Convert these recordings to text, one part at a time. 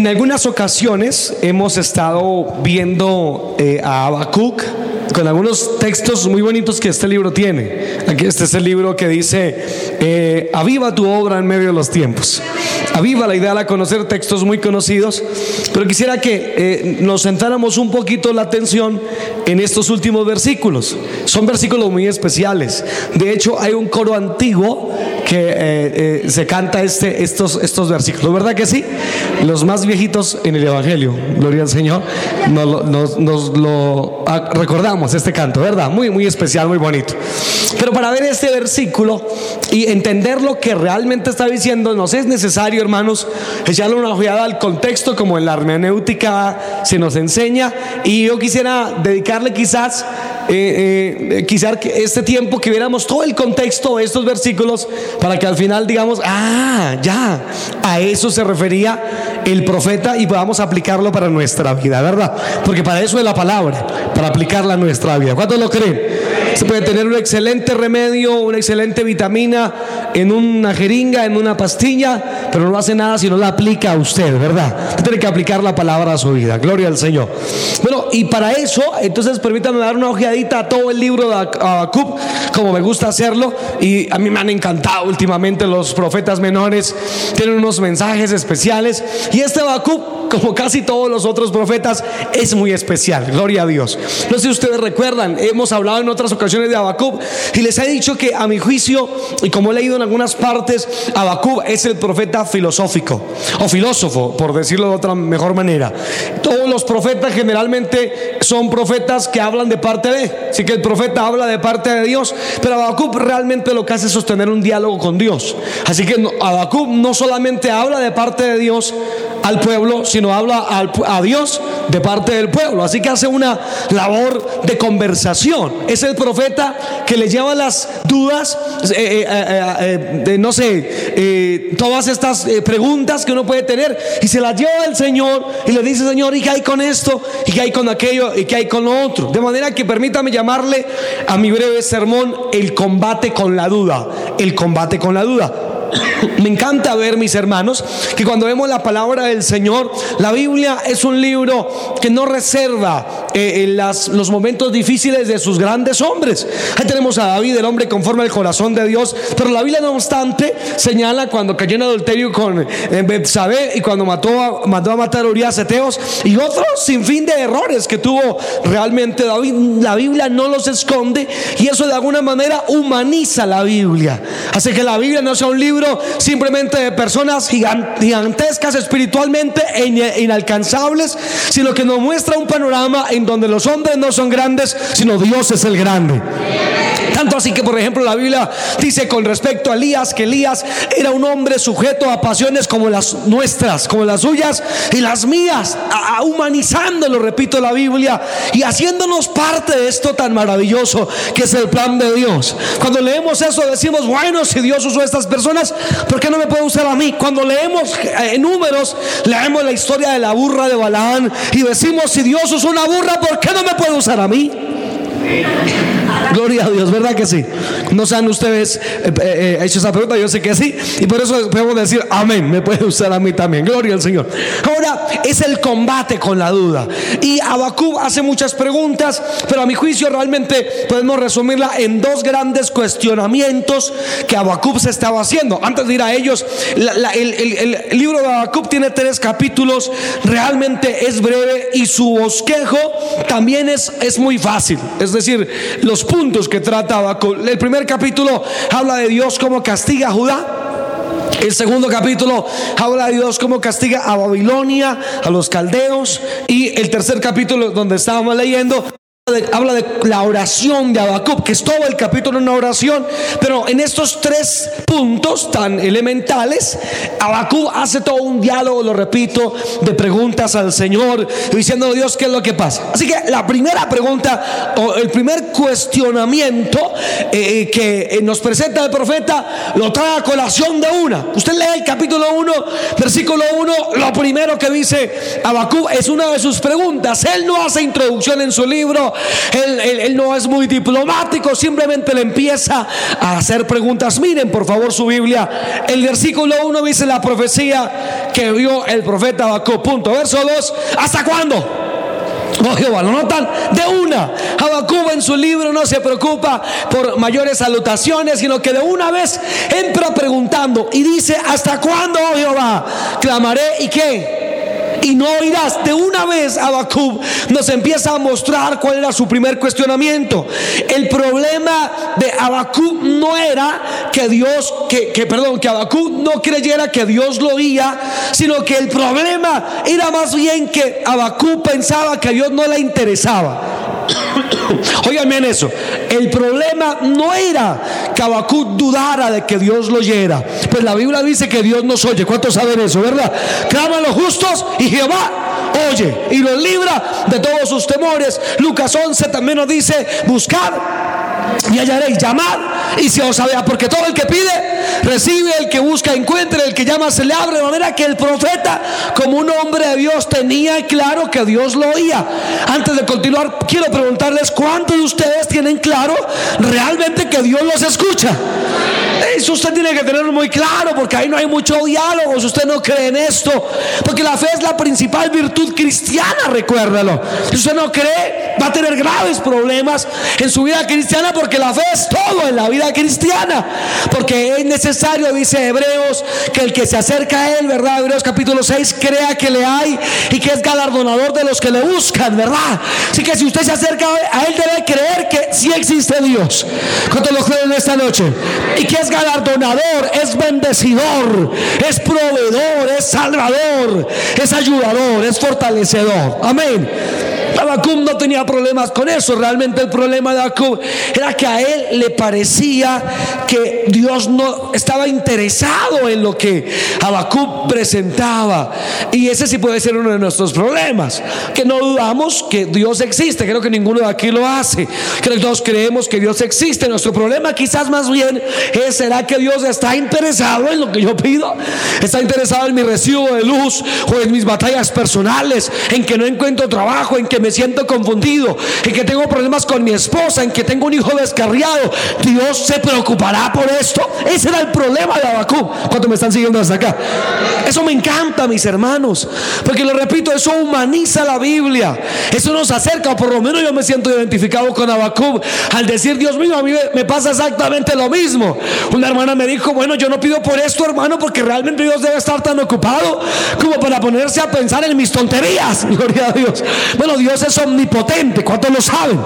En algunas ocasiones hemos estado viendo eh, a Habacuc con algunos textos muy bonitos que este libro tiene. Aquí este es el libro que dice, eh, aviva tu obra en medio de los tiempos. Aviva la idea de conocer textos muy conocidos, pero quisiera que eh, nos centráramos un poquito la atención en estos últimos versículos. Son versículos muy especiales. De hecho, hay un coro antiguo que eh, se canta este, estos, estos versículos, ¿verdad que sí? Los más viejitos en el Evangelio, gloria al Señor, nos, nos lo recordamos este canto, ¿verdad? Muy, muy especial, muy bonito. Pero para ver este versículo y entender lo que realmente está diciendo, nos es necesario, hermanos, echarle una ojeada al contexto, como en la hermenéutica se nos enseña. Y yo quisiera dedicarle quizás eh, eh, quizás este tiempo que viéramos todo el contexto de estos versículos para que al final digamos, ah, ya, a eso se refería el profeta y podamos aplicarlo para nuestra vida, ¿verdad? Porque para eso es la palabra, para aplicarla a nuestra vida. ¿Cuántos lo creen? Se puede tener un excelente remedio, una excelente vitamina en una jeringa, en una pastilla, pero no hace nada si no la aplica a usted, ¿verdad? tiene que aplicar la palabra a su vida. Gloria al Señor. Bueno, y para eso, entonces permítanme dar una ojeadita a todo el libro de Habacuc, como me gusta hacerlo. Y a mí me han encantado últimamente los profetas menores, tienen unos mensajes especiales. Y este Habacuc como casi todos los otros profetas, es muy especial. Gloria a Dios. No sé si ustedes recuerdan, hemos hablado en otras ocasiones de Habacuc y les he dicho que a mi juicio, y como he leído en algunas partes, Habacuc es el profeta filosófico o filósofo, por decirlo de otra mejor manera. Todos los profetas generalmente son profetas que hablan de parte de, así que el profeta habla de parte de Dios, pero Habacuc realmente lo que hace es sostener un diálogo con Dios. Así que Habacuc no solamente habla de parte de Dios al pueblo, sino habla a Dios de parte del pueblo. Así que hace una labor de conversación. Es el profeta que le lleva las dudas, eh, eh, eh, de, no sé, todas estas preguntas que uno puede tener y se las lleva al Señor y le dice, Señor, ¿y qué hay con esto? ¿Y qué hay con aquello? ¿Y qué hay con lo otro? De manera que permítame llamarle a mi breve sermón el combate con la duda. El combate con la duda. Me encanta ver, mis hermanos, que cuando vemos la palabra del Señor, la Biblia es un libro que no reserva eh, en los momentos difíciles de sus grandes hombres. Ahí tenemos a David, el hombre conforme al corazón de Dios, pero la Biblia no obstante señala cuando cayó en adulterio con eh, Betsabé y cuando mató a, mandó a matar a Urias Eteos y otros sin fin de errores que tuvo realmente David. La Biblia no los esconde y eso de alguna manera humaniza la Biblia. Hace que la Biblia no sea un libro simplemente de personas gigantescas espiritualmente e inalcanzables, sino que nos muestra un panorama en donde los hombres no son grandes, sino Dios es el grande. Tanto así que, por ejemplo, la Biblia dice con respecto a Elías que Elías era un hombre sujeto a pasiones como las nuestras, como las suyas y las mías, a, humanizándolo, repito, la Biblia y haciéndonos parte de esto tan maravilloso que es el plan de Dios. Cuando leemos eso decimos, bueno, si Dios usó a estas personas, ¿por qué no me puede usar a mí? Cuando leemos eh, en números, leemos la historia de la burra de Balaán y decimos, si Dios usó una burra, ¿por qué no me puede usar a mí? Gloria a Dios, ¿verdad que sí? No sean ustedes eh, eh, eh, hecho esa pregunta, yo sé que sí, y por eso podemos decir amén, me puede usar a mí también. Gloria al Señor. Ahora es el combate con la duda. Y Abacub hace muchas preguntas, pero a mi juicio realmente podemos resumirla en dos grandes cuestionamientos que Abacub se estaba haciendo. Antes de ir a ellos, el, libro de Abacub tiene tres capítulos, realmente es breve y su bosquejo también es, es muy fácil. Es decir, los puntos que trata El primer capítulo habla de Dios como castiga a Judá. El segundo capítulo habla de Dios como castiga a Babilonia, a los caldeos. Y el tercer capítulo donde estábamos leyendo habla de la oración de Habacuc, que es todo el capítulo una oración, pero en estos tres puntos tan elementales, Habacuc hace todo un diálogo, lo repito, de preguntas al Señor, diciendo a Dios qué es lo que pasa. Así que la primera pregunta, o el primer cuestionamiento eh, eh, que nos presenta el profeta, lo trae a colación de una. Usted lee el capítulo 1, versículo 1, lo primero que dice Habacuc es una de sus preguntas. Él no hace introducción en su libro, él, no es muy diplomático, simplemente le empieza a hacer preguntas. Miren por favor su Biblia. El versículo 1 dice la profecía que vio el profeta Habacuc. Punto. Verso 2. ¿Hasta cuándo? Oh Jehová, lo notan de una. Habacuc en su libro no se preocupa por mayores salutaciones, sino que de una vez entra preguntando y dice, ¿hasta cuándo, oh Jehová? Clamaré y qué? Y no oirás. De una vez Habacuc nos empieza a mostrar cuál era su primer cuestionamiento. El problema de Habacuc no era que Dios, que, perdón, que Habacuc no creyera que Dios lo oía, sino que el problema era más bien que Habacuc pensaba que a Dios no le interesaba. Óigame en eso. El problema no era que Habacuc dudara de que Dios lo oyera. Pues la Biblia dice que Dios nos oye. ¿Cuántos saben eso, verdad? Claman los justos y Jehová oye y los libra de todos sus temores. Lucas 11 también nos dice: buscar y hallaréis, llamad y se os abrirá, porque todo el que pide recibe, el que busca encuentra, el que llama se le abre, de manera que el profeta, como un hombre de Dios, tenía claro que Dios lo oía. Antes de continuar, quiero preguntarles cuántos de ustedes tienen claro realmente que Dios los escucha. Eso usted tiene que tenerlo muy claro, porque ahí no hay mucho diálogo. Si usted no cree en esto, porque la fe es la principal virtud cristiana, recuérdalo. Si usted no cree, va a tener graves problemas en su vida cristiana, porque la fe es todo en la vida cristiana. Porque es necesario, dice Hebreos, que el que se acerca a Él, ¿verdad? Hebreos capítulo 6, crea que le hay y que es galardonador de los que le buscan, ¿verdad? Así que si usted se acerca a Él, debe creer que sí existe Dios. ¿Cuánto lo creen esta noche? Y que es galardonador, es bendecidor, es proveedor, es salvador, es ayudador, es fortalecedor. Amén. Habacuc no tenía problemas con eso. Realmente el problema de Habacuc era que a él le parecía que Dios no estaba interesado en lo que Habacuc presentaba. Y ese sí puede ser uno de nuestros problemas. Que no dudamos que Dios existe. Creo que ninguno de aquí lo hace. Creo que todos creemos que Dios existe. Nuestro problema quizás más bien es, ¿será que Dios está interesado en lo que yo pido? ¿Está interesado en mi recibo de luz o en mis batallas personales? En que no encuentro trabajo, en que me siento confundido, en que tengo problemas con mi esposa, en que tengo un hijo descarriado, Dios se preocupará por esto. Ese era el problema de Abacú. ¿Cuánto me están siguiendo hasta acá? Eso me encanta, mis hermanos, porque lo repito, eso humaniza la Biblia. Eso nos acerca, por lo menos yo me siento identificado con Abacú al decir, Dios mío, a mí me pasa exactamente lo mismo. Una hermana me dijo, bueno, yo no pido por esto, hermano, porque realmente Dios debe estar tan ocupado como para ponerse a pensar en mis tonterías. Gloria a Dios. Bueno, Dios es omnipotente, ¿cuántos lo saben?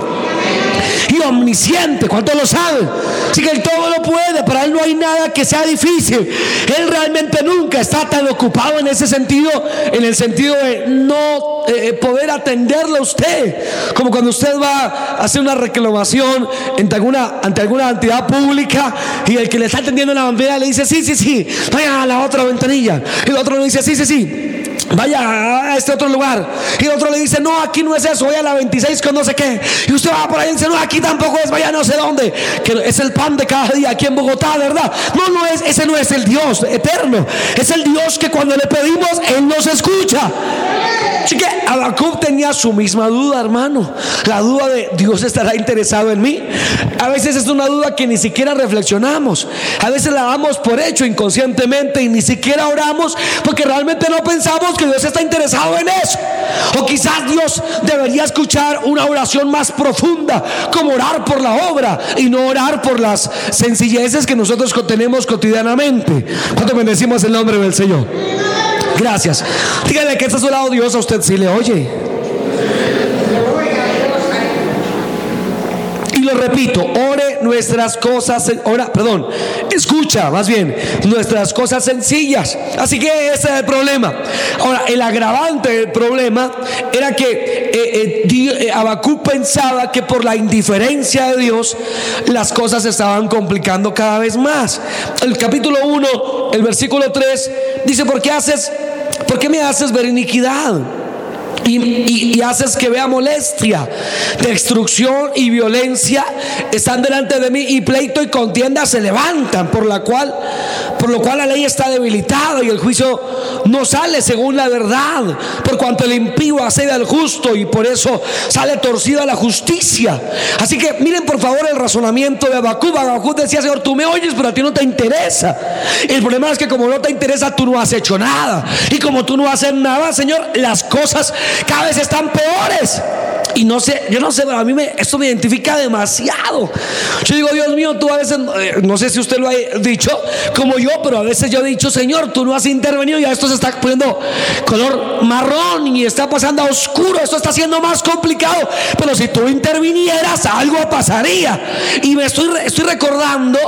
Y omnisciente, ¿cuántos lo saben? Así que Él todo lo puede, para Él no hay nada que sea difícil. Él realmente nunca está tan ocupado en ese sentido, en el sentido de no eh, eh, poder atenderle a usted. Como cuando usted va a hacer una reclamación ante alguna, ante alguna entidad pública y el que le está atendiendo en la bandera le dice, sí, sí, sí, vaya a la otra ventanilla. Y el otro le dice, sí, sí, sí vaya a este otro lugar. Y el otro le dice, no, aquí no es eso, vaya a la 26 con no sé qué. Y usted va por ahí y dice, no, aquí tampoco es, vaya no sé dónde. Que es el pan de cada día aquí en Bogotá, ¿verdad? No, no es, ese no es el Dios eterno. Es el Dios que cuando le pedimos, Él nos escucha. Así que Habacuc tenía su misma duda, hermano. La duda de Dios estará interesado en mí. A veces es una duda que ni siquiera reflexionamos. A veces la damos por hecho inconscientemente y ni siquiera oramos porque realmente no pensamos que Dios está interesado en eso. O quizás Dios debería escuchar una oración más profunda, como orar por la obra y no orar por las sencilleces que nosotros tenemos cotidianamente. ¿Cuánto bendecimos el nombre del Señor? Gracias. Dígale que está a su lado Dios a usted si le oye. Y lo repito, ore nuestras cosas, ora, perdón, escucha más bien nuestras cosas sencillas. Así que ese es el problema. Ahora, el agravante del problema era que eh, eh, eh pensaba que por la indiferencia de Dios las cosas se estaban complicando cada vez más. El capítulo 1, el versículo 3 dice, ¿por qué haces ¿Por qué me haces ver iniquidad? Y, haces que vea molestia, destrucción y violencia. Están delante de mí y pleito y contienda se levantan, por la cual, por lo cual la ley está debilitada y el juicio no sale según la verdad, por cuanto el impío accede al justo y por eso sale torcida la justicia. Así que miren por favor el razonamiento de Abacú. Abacú decía, Señor, tú me oyes, pero a ti no te interesa. El problema es que como no te interesa, tú no has hecho nada. Y como tú no haces nada, Señor, las cosas cada vez están peores. Y no sé, yo no sé, pero a mí me, esto me identifica demasiado. Yo digo, Dios mío, tú a veces, eh, no sé si usted lo ha dicho como yo, pero a veces yo he dicho, Señor, tú no has intervenido y esto se está poniendo color marrón y está pasando a oscuro, esto está siendo más complicado. Pero si tú intervinieras, algo pasaría. Y me estoy, estoy recordando,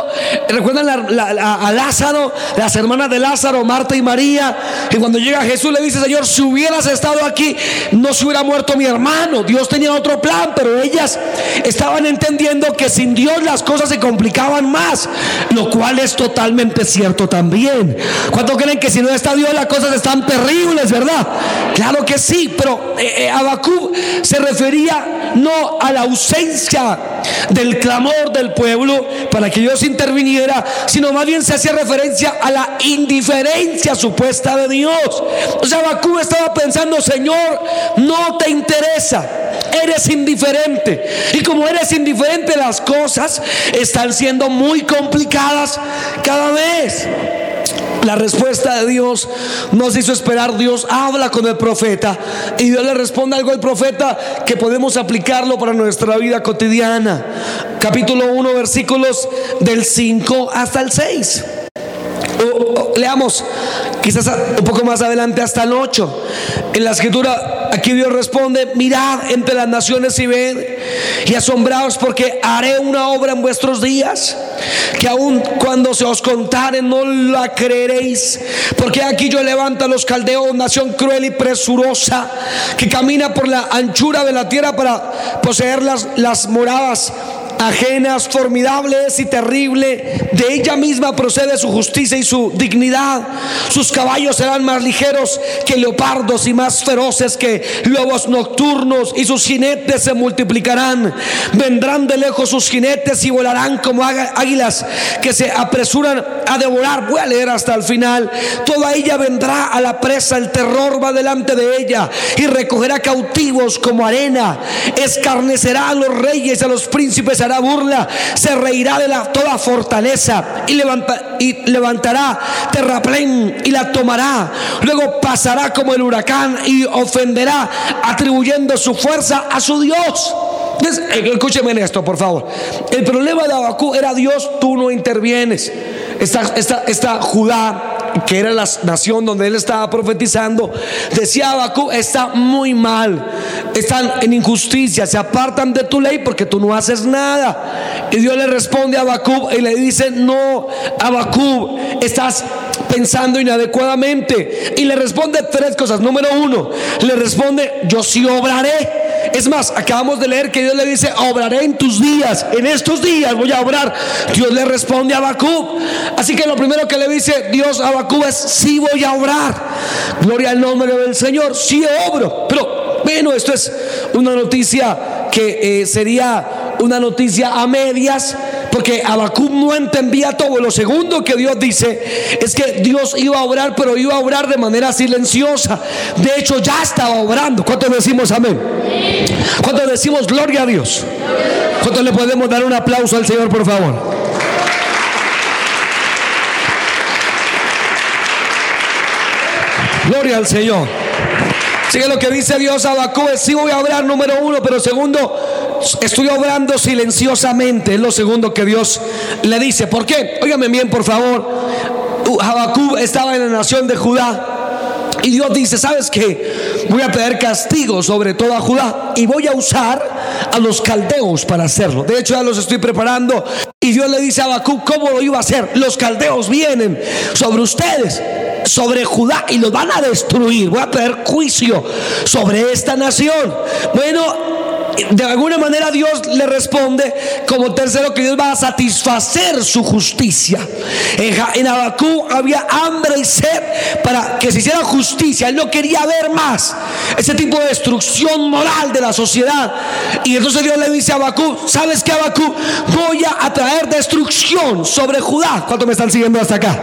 recuerdan a Lázaro, las hermanas de Lázaro, Marta y María, y cuando llega Jesús le dice, Señor, si hubieras estado aquí, no se hubiera muerto mi hermano. Dios te tenía otro plan, pero ellas estaban entendiendo que sin Dios las cosas se complicaban más, lo cual es totalmente cierto también. ¿Cuánto creen que si no está Dios las cosas están terribles, verdad? Claro que sí, pero eh, eh se refería no a la ausencia del clamor del pueblo para que Dios interviniera, sino más bien se hacía referencia a la indiferencia supuesta de Dios. O sea, Abacú estaba pensando, Señor, no te interesa eres indiferente. Y como eres indiferente, las cosas están siendo muy complicadas cada vez. La respuesta de Dios nos hizo esperar. Dios habla con el profeta y Dios le responde algo al profeta que podemos aplicarlo para nuestra vida cotidiana. Capítulo 1, versículos del 5 hasta el 6. leamos quizás un poco más adelante hasta el 8. En la escritura, aquí Dios responde, mirad entre las naciones y ved y asombraos porque haré una obra en vuestros días, que aun cuando se os contare no la creeréis, porque aquí yo levanto a los caldeos, nación cruel y presurosa, que camina por la anchura de la tierra para poseer las, las moradas ajenas, formidables y terrible. De ella misma procede su justicia y su dignidad. Sus caballos serán más ligeros que leopardos y más feroces que lobos nocturnos y sus jinetes se multiplicarán. Vendrán de lejos sus jinetes y volarán como águilas que se apresuran a devorar. Voy a leer hasta el final. Toda ella vendrá a la presa, el terror va delante de ella y recogerá cautivos como arena. Escarnecerá a los reyes, a los príncipes, hará burla, se reirá de la, toda fortaleza y, levanta, y levantará terraplén y la tomará. Luego pasará como el huracán y ofenderá, atribuyendo su fuerza a su Dios. Eh, escúcheme en esto, por favor. El problema de Abacú era Dios, tú no intervienes. Esta, esta, esta Judá que era la nación donde él estaba profetizando, decía Abacú, está muy mal, están en injusticia, se apartan de tu ley porque tú no haces nada. Y Dios le responde a Abacú y le dice, no, Abacú, estás pensando inadecuadamente. Y le responde tres cosas. Número uno, le responde, yo sí obraré. Es más, acabamos de leer que Dios le dice, obraré en tus días, en estos días voy a obrar. Dios le responde a Abacú. Así que lo primero que le dice Dios a Abacú es, sí voy a obrar. Gloria al nombre del Señor, sí obro. Pero bueno, esto es una noticia que eh, sería una noticia a medias porque Abacú no entendía todo. Lo segundo que Dios dice es que Dios iba a obrar, pero iba a obrar de manera silenciosa. De hecho, ya estaba obrando. ¿Cuántos decimos amén? ¿Cuántos decimos gloria a Dios? ¿Cuántos le podemos dar un aplauso al Señor, por favor? Gloria al Señor. Sigue lo que dice Dios a es, sí voy a obrar número uno, pero segundo, estoy obrando silenciosamente, es lo segundo que Dios le dice. ¿Por qué? Óigame bien, por favor. Habacuc estaba en la nación de Judá. Y Dios dice, ¿sabes qué? Voy a pedir castigo sobre toda Judá y voy a usar a los caldeos para hacerlo. De hecho, ya los estoy preparando. Y Dios le dice a Habacuc, ¿cómo lo iba a hacer? Los caldeos vienen sobre ustedes, sobre Judá, y los van a destruir. Voy a pedir juicio sobre esta nación. Bueno, de alguna manera Dios le responde como tercero que Dios va a satisfacer su justicia. En, Abacú había hambre y sed para que se hiciera justicia. Él no quería ver más ese tipo de destrucción moral de la sociedad. Y entonces Dios le dice a Abacú, ¿sabes qué Abacú? Voy a traer destrucción sobre Judá. ¿Cuánto me están siguiendo hasta acá?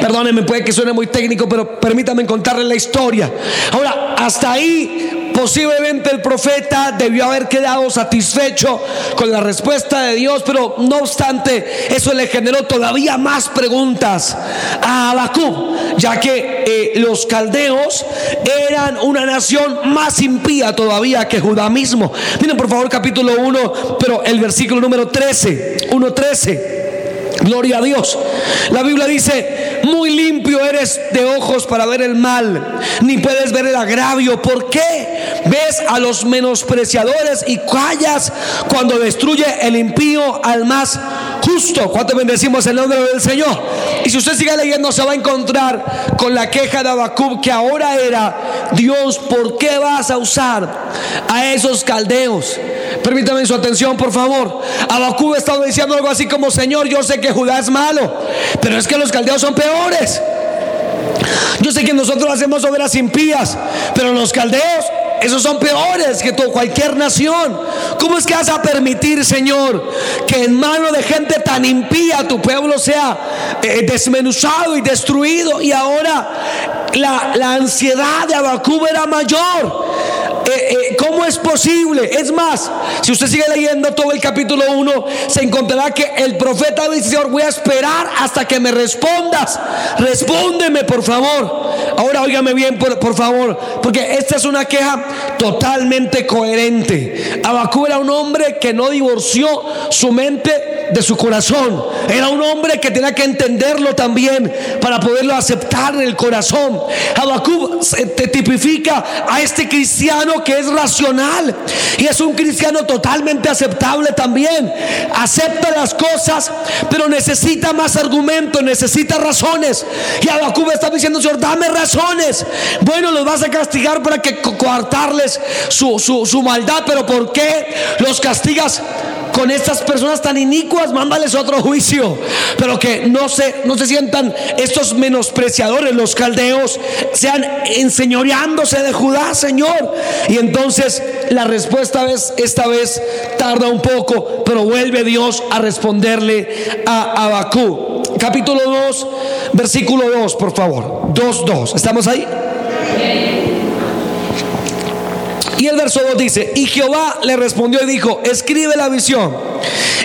Perdónenme, puede que suene muy técnico, pero permítanme contarles la historia. Ahora, hasta ahí Posiblemente el profeta debió haber quedado satisfecho con la respuesta de Dios, pero no obstante, eso le generó todavía más preguntas a Abacú, ya que eh, los caldeos eran una nación más impía todavía que Judá mismo. Miren por favor capítulo 1, pero el versículo número 13, 1.13. Gloria a Dios. La Biblia dice, muy limpio eres de ojos para ver el mal, ni puedes ver el agravio. ¿Por qué ves a los menospreciadores y callas cuando destruye el impío al más justo? ¿Cuánto bendecimos el nombre del Señor? Y si usted sigue leyendo, se va a encontrar con la queja de Abacub que ahora era, Dios, ¿por qué vas a usar a esos caldeos? Permítame su atención, por favor. Abacub estaba diciendo algo así como, Señor, yo sé que Judá es malo, pero es que los caldeos son peores. Yo sé que nosotros hacemos obras impías, pero los caldeos, esos son peores que cualquier nación. ¿Cómo es que vas a permitir, Señor, que en mano de gente tan impía tu pueblo sea eh, desmenuzado y destruido? Y ahora la, la ansiedad de Abacub era mayor. Eh, eh, ¿Cómo es posible? Es más, si usted sigue leyendo todo el capítulo 1, se encontrará que el profeta dice, Señor, voy a esperar hasta que me respondas. Respóndeme, por favor. Ahora óigame bien, por, por favor, porque esta es una queja totalmente coherente. Abacú era un hombre que no divorció su mente de su corazón. Era un hombre que tenía que entenderlo también para poderlo aceptar en el corazón. Habacuc te tipifica a este cristiano que es racional y es un cristiano totalmente aceptable también. Acepta las cosas, pero necesita más argumentos, necesita razones. Y Habacuc está diciendo, Señor, dame razones. Bueno, los vas a castigar para que coartarles su, su, su maldad, pero ¿por qué los castigas? Con estas personas tan inicuas, mándales otro juicio. Pero que no se, no se sientan estos menospreciadores, los caldeos, sean enseñoreándose de Judá, Señor. Y entonces la respuesta es, esta vez tarda un poco, pero vuelve Dios a responderle a Abacú. Capítulo 2, versículo 2, por favor. 2, 2. ¿Estamos ahí? Verso 2 dice, y Jehová le respondió y dijo, escribe la visión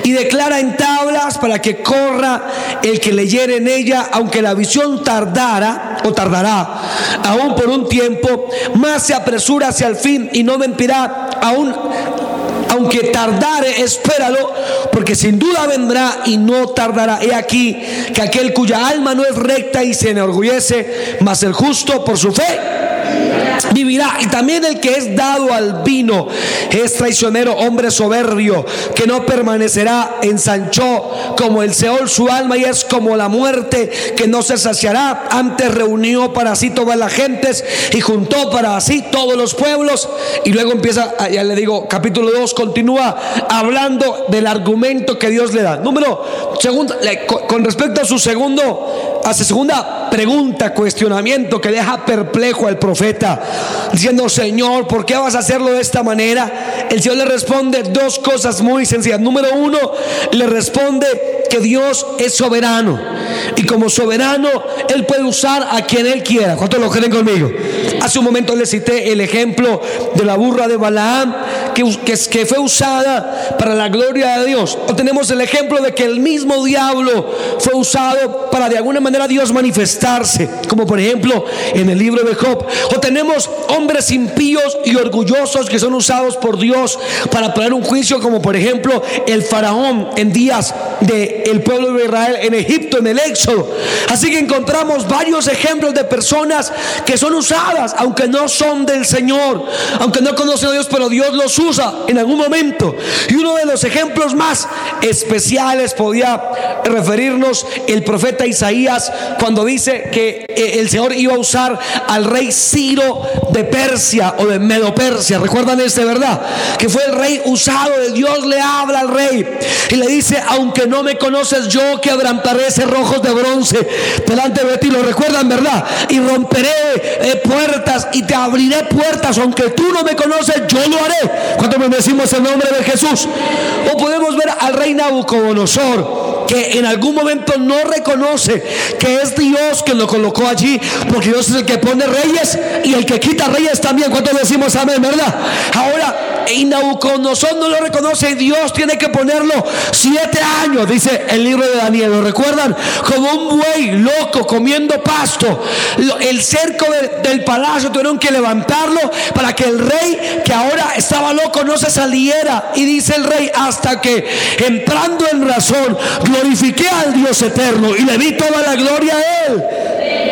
y declara en tablas para que corra el que leyere en ella, aunque la visión tardara o tardará aún por un tiempo, más se apresura hacia el fin y no mentirá aún aunque tardare, espéralo, porque sin duda vendrá y no tardará. He aquí que aquel cuya alma no es recta y se enorgullece, mas el justo por su fe vivirá. Y también el que es dado al vino es traicionero, hombre soberbio, que no permanecerá, ensanchó como el Seol su alma y es como la muerte que no se saciará. Antes reunió para sí todas las gentes y juntó para sí todos los pueblos. Y luego empieza, ah, ya le digo, capítulo 2 continúa hablando del argumento que Dios le da. Número segundo, con respecto a su segundo, su segunda pregunta, cuestionamiento que deja perplejo al profeta diciendo, Señor, ¿por qué vas a hacerlo de esta manera? El Señor le responde dos cosas muy sencillas. Número uno, le responde que Dios es soberano. Y como soberano, Él puede usar a quien Él quiera. ¿Cuántos lo creen conmigo? Hace un momento le cité el ejemplo de la burra de Balaam, que, que, fue usada para la gloria de Dios. O tenemos el ejemplo de que el mismo diablo fue usado para de alguna manera Dios manifestarse, como por ejemplo en el libro de Job. O tenemos hombres impíos y orgullosos que son usados por Dios para poner un juicio, como por ejemplo el faraón en días del el pueblo de Israel en Egipto, en el Éxodo. Así que encontramos varios ejemplos de personas que son usadas aunque no son del Señor, aunque no conocen a Dios, pero Dios los usa en algún momento. Y uno de los ejemplos más especiales podía referirnos el profeta Isaías cuando dice que eh, el Señor iba a usar al rey Ciro de Persia o de Medo Persia. ¿Recuerdan este, verdad? Que fue el rey usado de Dios le habla al rey y le dice, aunque no me conoces, yo quebrantaré cerrojos de bronce delante de ti. Lo recuerdan, ¿verdad? Y romperé eh, puertas y te abriré puertas, aunque tú no me conoces, yo lo haré. Cuando me decimos el nombre de Jesús? O podemos ver al rey Nabucodonosor que en algún momento no reconoce que es Dios que lo colocó allí, porque Dios es el que pone reyes y el que quita reyes también. ¿Cuántos decimos amén, verdad? Ahora, y Nabucodonosor no lo reconoce Dios tiene que ponerlo siete años, dice el libro de Daniel. ¿Lo recuerdan? Como un buey loco comiendo pasto. El cerco del palacio tuvieron que levantarlo para que el rey, que ahora estaba loco, no se saliera. Y dice el rey, hasta que entrando en razón, glorifiqué al Dios eterno y le di toda la gloria a Él.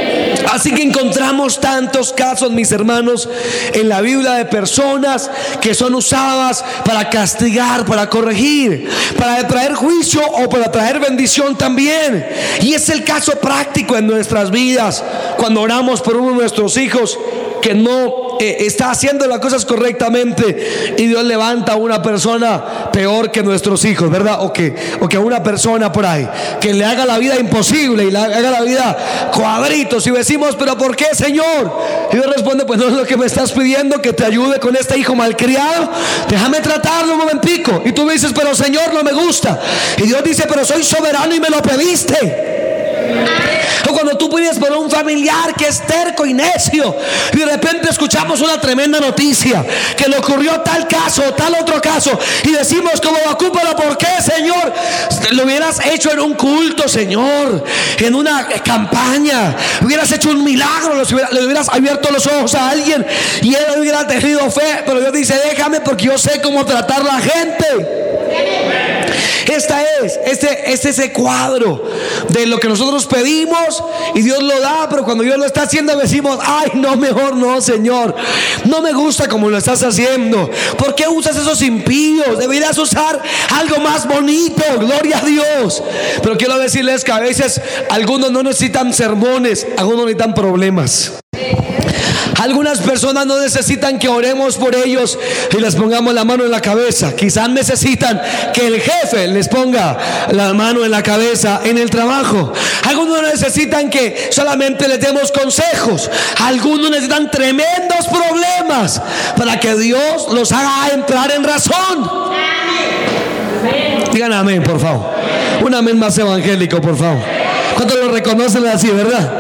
Así que encontramos tantos casos, mis hermanos, en la Biblia de personas que son usadas para castigar, para corregir, para traer juicio o para traer bendición también. Y es el caso práctico en nuestras vidas cuando oramos por uno de nuestros hijos que no eh, está haciendo las cosas correctamente y Dios levanta a una persona peor que nuestros hijos, ¿verdad? O que, o que a una persona por ahí que le haga la vida imposible y le haga la vida cuadritos y decimos, pero ¿por qué, Señor? Y Dios responde, pues no es lo que me estás pidiendo, que te ayude con este hijo malcriado. Déjame tratarlo un momentico. Y tú dices, pero Señor, no me gusta. Y Dios dice, pero soy soberano y me lo pediste. O cuando tú pides por un familiar que es terco y necio y de repente escuchamos una tremenda noticia que le ocurrió tal caso, tal otro caso y decimos como ocúpalo, ¿por qué, Señor? Lo hubieras hecho en un culto, Señor, en una campaña, hubieras hecho un milagro, le hubieras abierto los ojos a alguien y él hubiera tenido fe, pero Dios dice, déjame porque yo sé cómo tratar a la gente. Esta es, este, este es ese cuadro de lo que nosotros pedimos y Dios lo da, pero cuando Dios lo está haciendo decimos, ay, no, mejor no, Señor. No me gusta como lo estás haciendo. ¿Por qué usas esos impíos? Deberías usar algo más bonito, gloria a Dios. Pero quiero decirles que a veces algunos no necesitan sermones, algunos necesitan problemas. Algunas personas no necesitan que oremos por ellos y les pongamos la mano en la cabeza. Quizás necesitan que el jefe les ponga la mano en la cabeza en el trabajo. Algunos necesitan que solamente les demos consejos. Algunos necesitan tremendos problemas para que Dios los haga entrar en razón. Digan amén, por favor. Un amén más evangélico, por favor. ¿Cuántos lo reconocen así, verdad?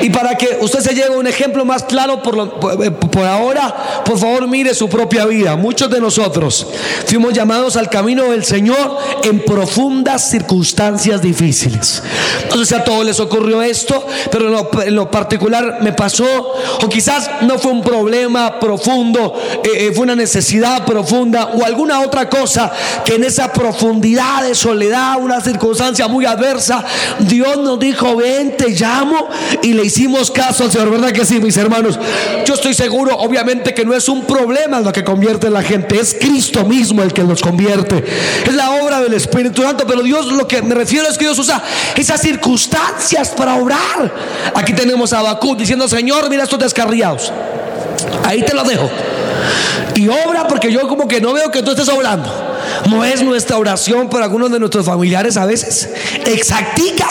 Y para que usted se lleve un ejemplo más claro por, eh, por, ahora, por favor mire su propia vida. Muchos de nosotros fuimos llamados al camino del Señor en profundas circunstancias difíciles. No sé si a todos les ocurrió esto, pero en lo, particular me pasó, o quizás no fue un problema profundo, eh, eh, fue una necesidad profunda o alguna otra cosa que en esa profundidad de soledad, una circunstancia muy adversa, Dios nos dijo, ven, te llamo y le hicimos caso al Señor, ¿verdad que sí, mis hermanos? Yo estoy seguro, obviamente, que no es un problema lo que convierte a la gente, es Cristo mismo el que los convierte. Es la obra del Espíritu Santo, pero Dios lo que me refiero es que Dios usa esas circunstancias para obrar. Aquí tenemos a Bakú diciendo, Señor, mira estos descarriados. Ahí te lo dejo. Y obra porque yo como que no veo que tú estés obrando. No es nuestra oración por algunos de nuestros familiares a veces. Exactica.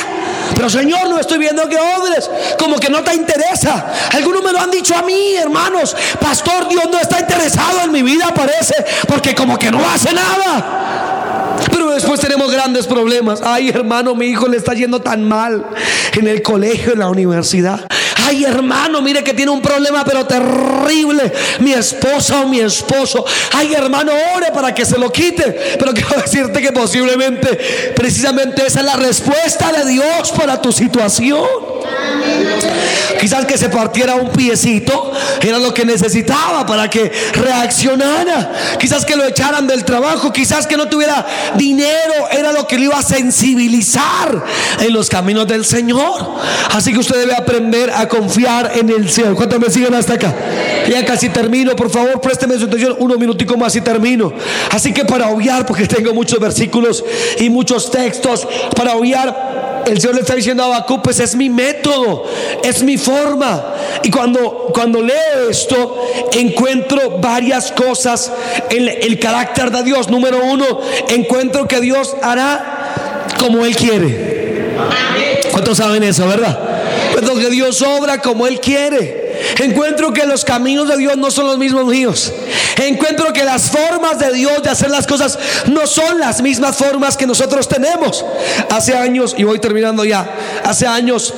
Pero Señor, no estoy viendo que obres, como que no te interesa. Algunos me lo han dicho a mí, hermanos. Pastor, Dios no está interesado en mi vida, parece, porque como que no hace nada. Pero después tenemos grandes problemas. Ay, hermano, mi hijo le está yendo tan mal en el colegio, en la universidad. Ay, hermano, mire que tiene un problema, pero terrible. Mi esposa o mi esposo. Ay, hermano, ore para que se lo quite. Pero quiero decirte que posiblemente, precisamente esa es la respuesta de Dios para tu situación. Quizás que se partiera un piecito era lo que necesitaba para que reaccionara. Quizás que lo echaran del trabajo, quizás que no tuviera dinero, era lo que le iba a sensibilizar en los caminos del Señor. Así que usted debe aprender a confiar en el Señor. ¿Cuántos me siguen hasta acá? Ya casi termino, por favor, présteme su atención unos minutico más y termino. Así que para obviar, porque tengo muchos versículos y muchos textos, para obviar el Señor le está diciendo a Habacuc, pues es mi método, es mi forma. Y cuando, cuando leo esto, encuentro varias cosas en el carácter de Dios. Número uno, encuentro que Dios hará como Él quiere. ¿Cuántos saben eso, verdad? Encuentro que Dios obra como Él quiere. Encuentro que los caminos de Dios no son los mismos míos. Encuentro que las formas de Dios de hacer las cosas no son las mismas formas que nosotros tenemos. Hace años, y voy terminando ya, hace años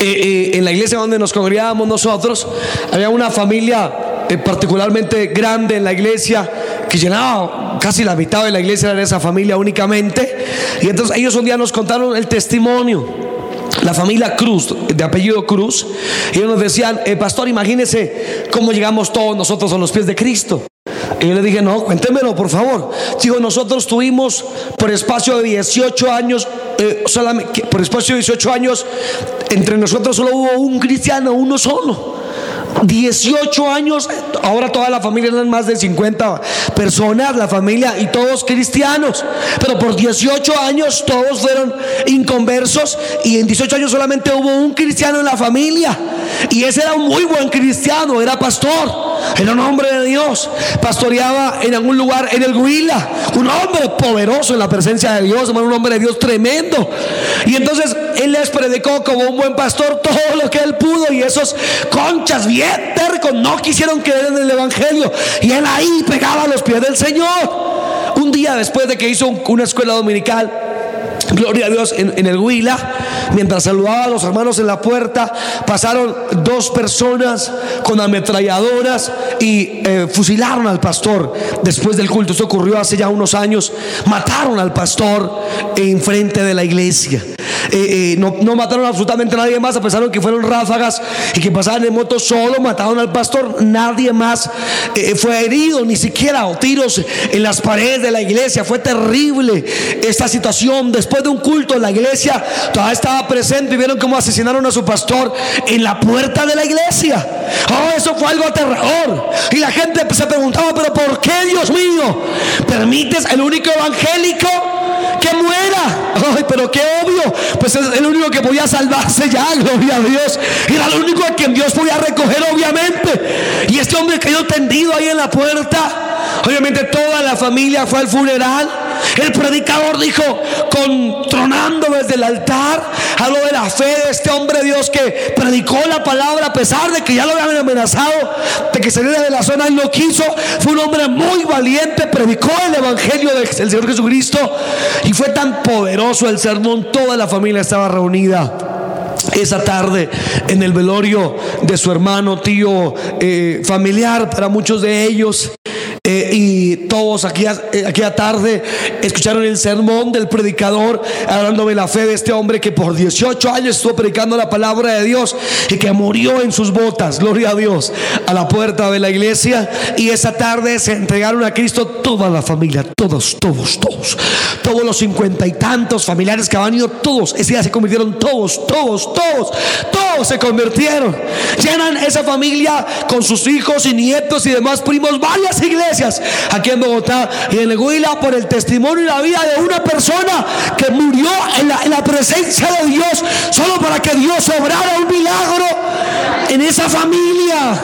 eh, eh, en la iglesia donde nos congregábamos nosotros, había una familia eh, particularmente grande en la iglesia que llenaba casi la mitad de la iglesia era esa familia únicamente. Y entonces ellos un día nos contaron el testimonio la familia Cruz, de apellido Cruz, y ellos nos decían, eh, pastor, imagínese cómo llegamos todos nosotros a los pies de Cristo. Y yo le dije, no, cuéntemelo, por favor. Digo, nosotros tuvimos por espacio de 18 años, eh, solamente, por espacio de 18 años, entre nosotros solo hubo un cristiano, uno solo. 18 años, ahora toda la familia eran más de 50 personas, la familia y todos cristianos, pero por 18 años todos fueron inconversos y en 18 años solamente hubo un cristiano en la familia y ese era un muy buen cristiano, era pastor. Era un hombre de Dios. Pastoreaba en algún lugar en el Huila. Un hombre poderoso en la presencia de Dios. Un hombre de Dios tremendo. Y entonces él les predicó como un buen pastor todo lo que él pudo. Y esos conchas bien tercos no quisieron creer en el Evangelio. Y él ahí pegaba los pies del Señor. Un día después de que hizo una escuela dominical Gloria a Dios en, el Huila. Mientras saludaba a los hermanos en la puerta, pasaron dos personas con ametralladoras y eh, fusilaron al pastor después del culto. Esto ocurrió hace ya unos años. Mataron al pastor en frente de la iglesia. Eh, eh, no, mataron absolutamente a nadie más, a pesar de que fueron ráfagas y que pasaban en moto solo, mataron al pastor. Nadie más fue herido, ni siquiera o tiros en las paredes de la iglesia. Fue terrible esta situación después de un culto la iglesia, todavía estaba presente y vieron cómo asesinaron a su pastor en la puerta de la iglesia. Oh, eso fue algo aterrador. Y la gente se preguntaba, pero ¿por qué, Dios mío, permites el único evangélico que muera? Ay, pero qué obvio. Pues es el único que podía salvarse ya, gloria a Dios. Era el único a quien Dios podía recoger, obviamente. Y este hombre cayó tendido ahí en la puerta. Obviamente toda la familia fue al funeral. El predicador dijo, contronando desde el altar, habló de la fe de este hombre Dios que predicó la palabra a pesar de que ya lo habían amenazado de que saliera de la zona y no quiso. Fue un hombre muy valiente, predicó el evangelio del Señor Jesucristo y fue tan poderoso el sermón. Toda la familia estaba reunida esa tarde en el velorio de su hermano, tío, eh, familiar para muchos de ellos. Eh, y todos aquí, eh, aquella tarde escucharon el sermón del predicador hablando de la fe de este hombre que por 18 años estuvo predicando la palabra de Dios y que murió en sus botas, gloria a Dios, a la puerta de la iglesia. Y esa tarde se entregaron a Cristo toda la familia, todos, todos, todos, todos los cincuenta y tantos familiares que habían ido, todos, ese día se convirtieron todos, todos, todos, todos se convirtieron. Llenan esa familia con sus hijos y nietos y demás primos, varias iglesias aquí en Bogotá y en el Huila por el testimonio y la vida de una persona que murió en la, en la presencia de Dios solo para que Dios obrara un milagro en esa familia.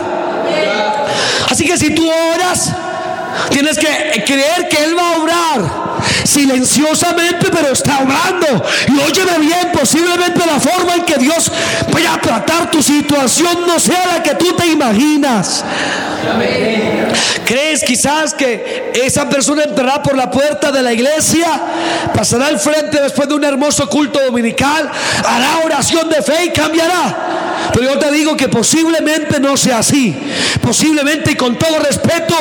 Así que si tú oras, tienes que creer que Él va a obrar silenciosamente, pero está hablando. Y óyeme bien, posiblemente la forma en que Dios vaya a tratar tu situación no sea la que tú te imaginas. ¿Crees quizás que esa persona entrará por la puerta de la iglesia, pasará al frente después de un hermoso culto dominical, hará oración de fe y cambiará? Pero yo te digo que posiblemente no sea así. Posiblemente y con todo respeto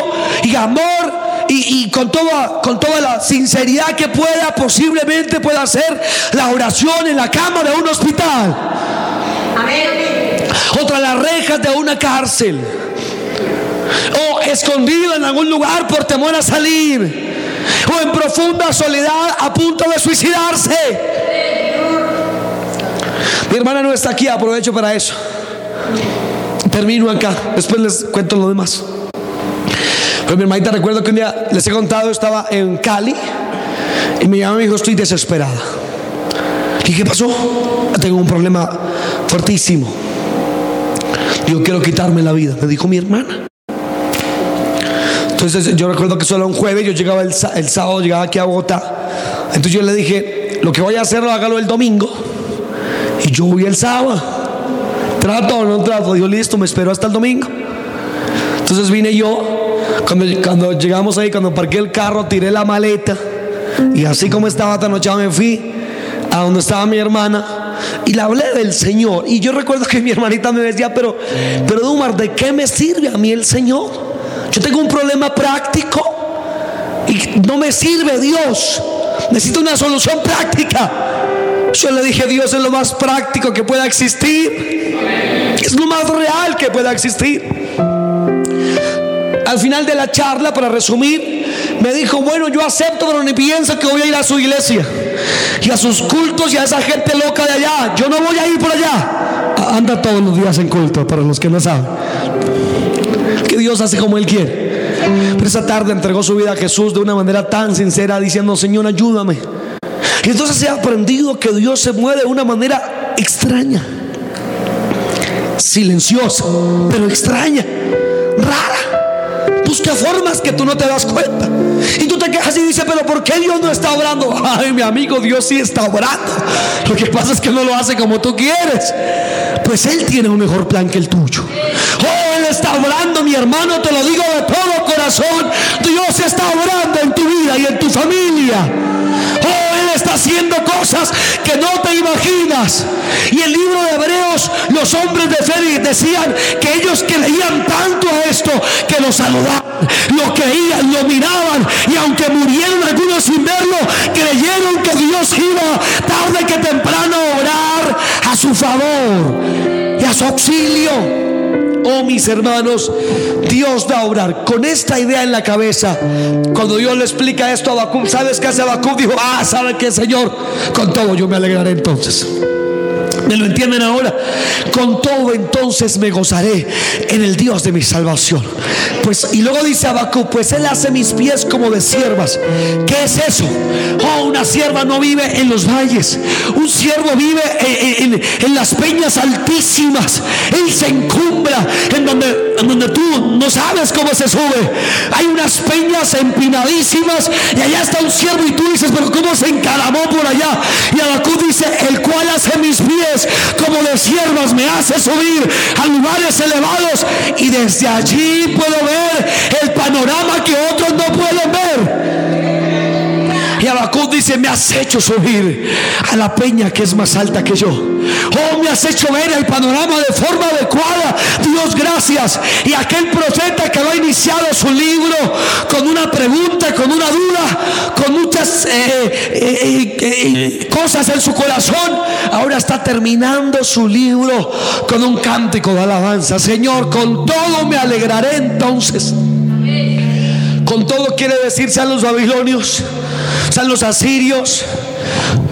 y amor y, con, toda, con toda la sinceridad que pueda, posiblemente pueda hacer la oración en la cama de un hospital. Otra las rejas de una cárcel. O escondido en algún lugar por temor a salir. O en profunda soledad a punto de suicidarse. Mi hermana no está aquí, aprovecho para eso. Termino acá, después les cuento lo demás. Pero mi hermanita recuerdo que un día les he contado, estaba en Cali y me llamó y me dijo, estoy desesperada. ¿Y qué pasó? Tengo un problema fuertísimo. Yo quiero quitarme la vida, me dijo mi hermana. Entonces yo recuerdo que solo un jueves, yo llegaba el, sábado, llegaba aquí a Bogotá. Entonces yo le dije, lo que voy a hacer, hágalo el domingo. Y yo voy el sábado. ¿Trato o no trato? Dijo, listo, me espero hasta el domingo. Entonces vine yo, cuando, llegamos ahí, cuando parqué el carro, tiré la maleta. Y así como estaba tan noche me fui a donde estaba mi hermana y le hablé del Señor. Y yo recuerdo que mi hermanita me decía, pero, pero Dumar, ¿de qué me sirve a mí el Señor? Yo tengo un problema práctico y no me sirve Dios. Necesito una solución práctica. Yo le dije, Dios es lo más práctico que pueda existir. Es lo más real que pueda existir. Al final de la charla, para resumir, me dijo, bueno, yo acepto, pero ni pienso que voy a ir a su iglesia y a sus cultos y a esa gente loca de allá. Yo no voy a ir por allá. Anda todos los días en culto, para los que no saben que Dios hace como Él quiere. Pero esa tarde entregó su vida a Jesús de una manera tan sincera, diciendo, Señor, ayúdame. Y entonces ha aprendido que Dios se mueve de una manera extraña, silenciosa, pero extraña, rara. Busca formas que tú no te das cuenta. Y tú te quejas y dices, pero ¿por qué Dios no está obrando? Ay, mi amigo, Dios sí está obrando. Lo que pasa es que no lo hace como tú quieres. Pues Él tiene un mejor plan que el tuyo. Oh, Él está obrando, mi hermano, te lo digo de todo corazón. Dios está obrando en tu vida y en tu familia. Oh, haciendo cosas que no te imaginas. Y el libro de Hebreos, los hombres de fe decían que ellos creían tanto a esto que lo saludaban, lo creían, lo miraban. Y aunque murieron algunos sin verlo, creyeron que Dios iba tarde que temprano a orar a su favor y a su auxilio. Oh, mis hermanos, Dios va a obrar con esta idea en la cabeza. Cuando Dios le explica esto a Bacum, ¿sabes qué hace Bacum? Dijo, ah, ¿sabe qué, Señor? Con todo yo me alegraré entonces. ¿Me lo entienden ahora? Con todo entonces me gozaré en el Dios de mi salvación. Pues, y luego dice Abacú, pues él hace mis pies como de siervas. ¿Qué es eso? Oh, una sierva no vive en los valles. Un siervo vive en, en las peñas altísimas. Él se encumbra en donde, donde tú no sabes cómo se sube. Hay unas peñas empinadísimas y allá está un siervo y tú dices, pero ¿cómo se encaramó por allá? Y Abacú dice, el cual hace mis pies como de siervas me hace subir a lugares elevados y desde allí puedo ver el panorama que otros no pueden ver. Dice, me has hecho subir a la peña que es más alta que yo. Oh, me has hecho ver el panorama de forma adecuada. Dios, gracias. Y aquel profeta que ha iniciado su libro con una pregunta, con una duda, con muchas eh, eh, eh, cosas en su corazón, ahora está terminando su libro con un cántico de alabanza. Señor, con todo me alegraré entonces. Con todo quiere decirse a los babilonios sean los asirios,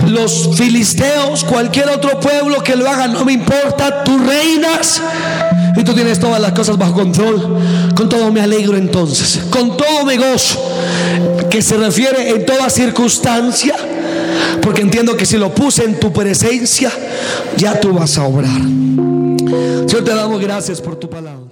los filisteos, cualquier otro pueblo que lo haga, no me importa, tú reinas y tú tienes todas las cosas bajo control. Con todo me alegro entonces, con todo me gozo, que se refiere en toda circunstancia, porque entiendo que si lo puse en tu presencia, ya tú vas a obrar. Señor, te damos gracias por tu palabra.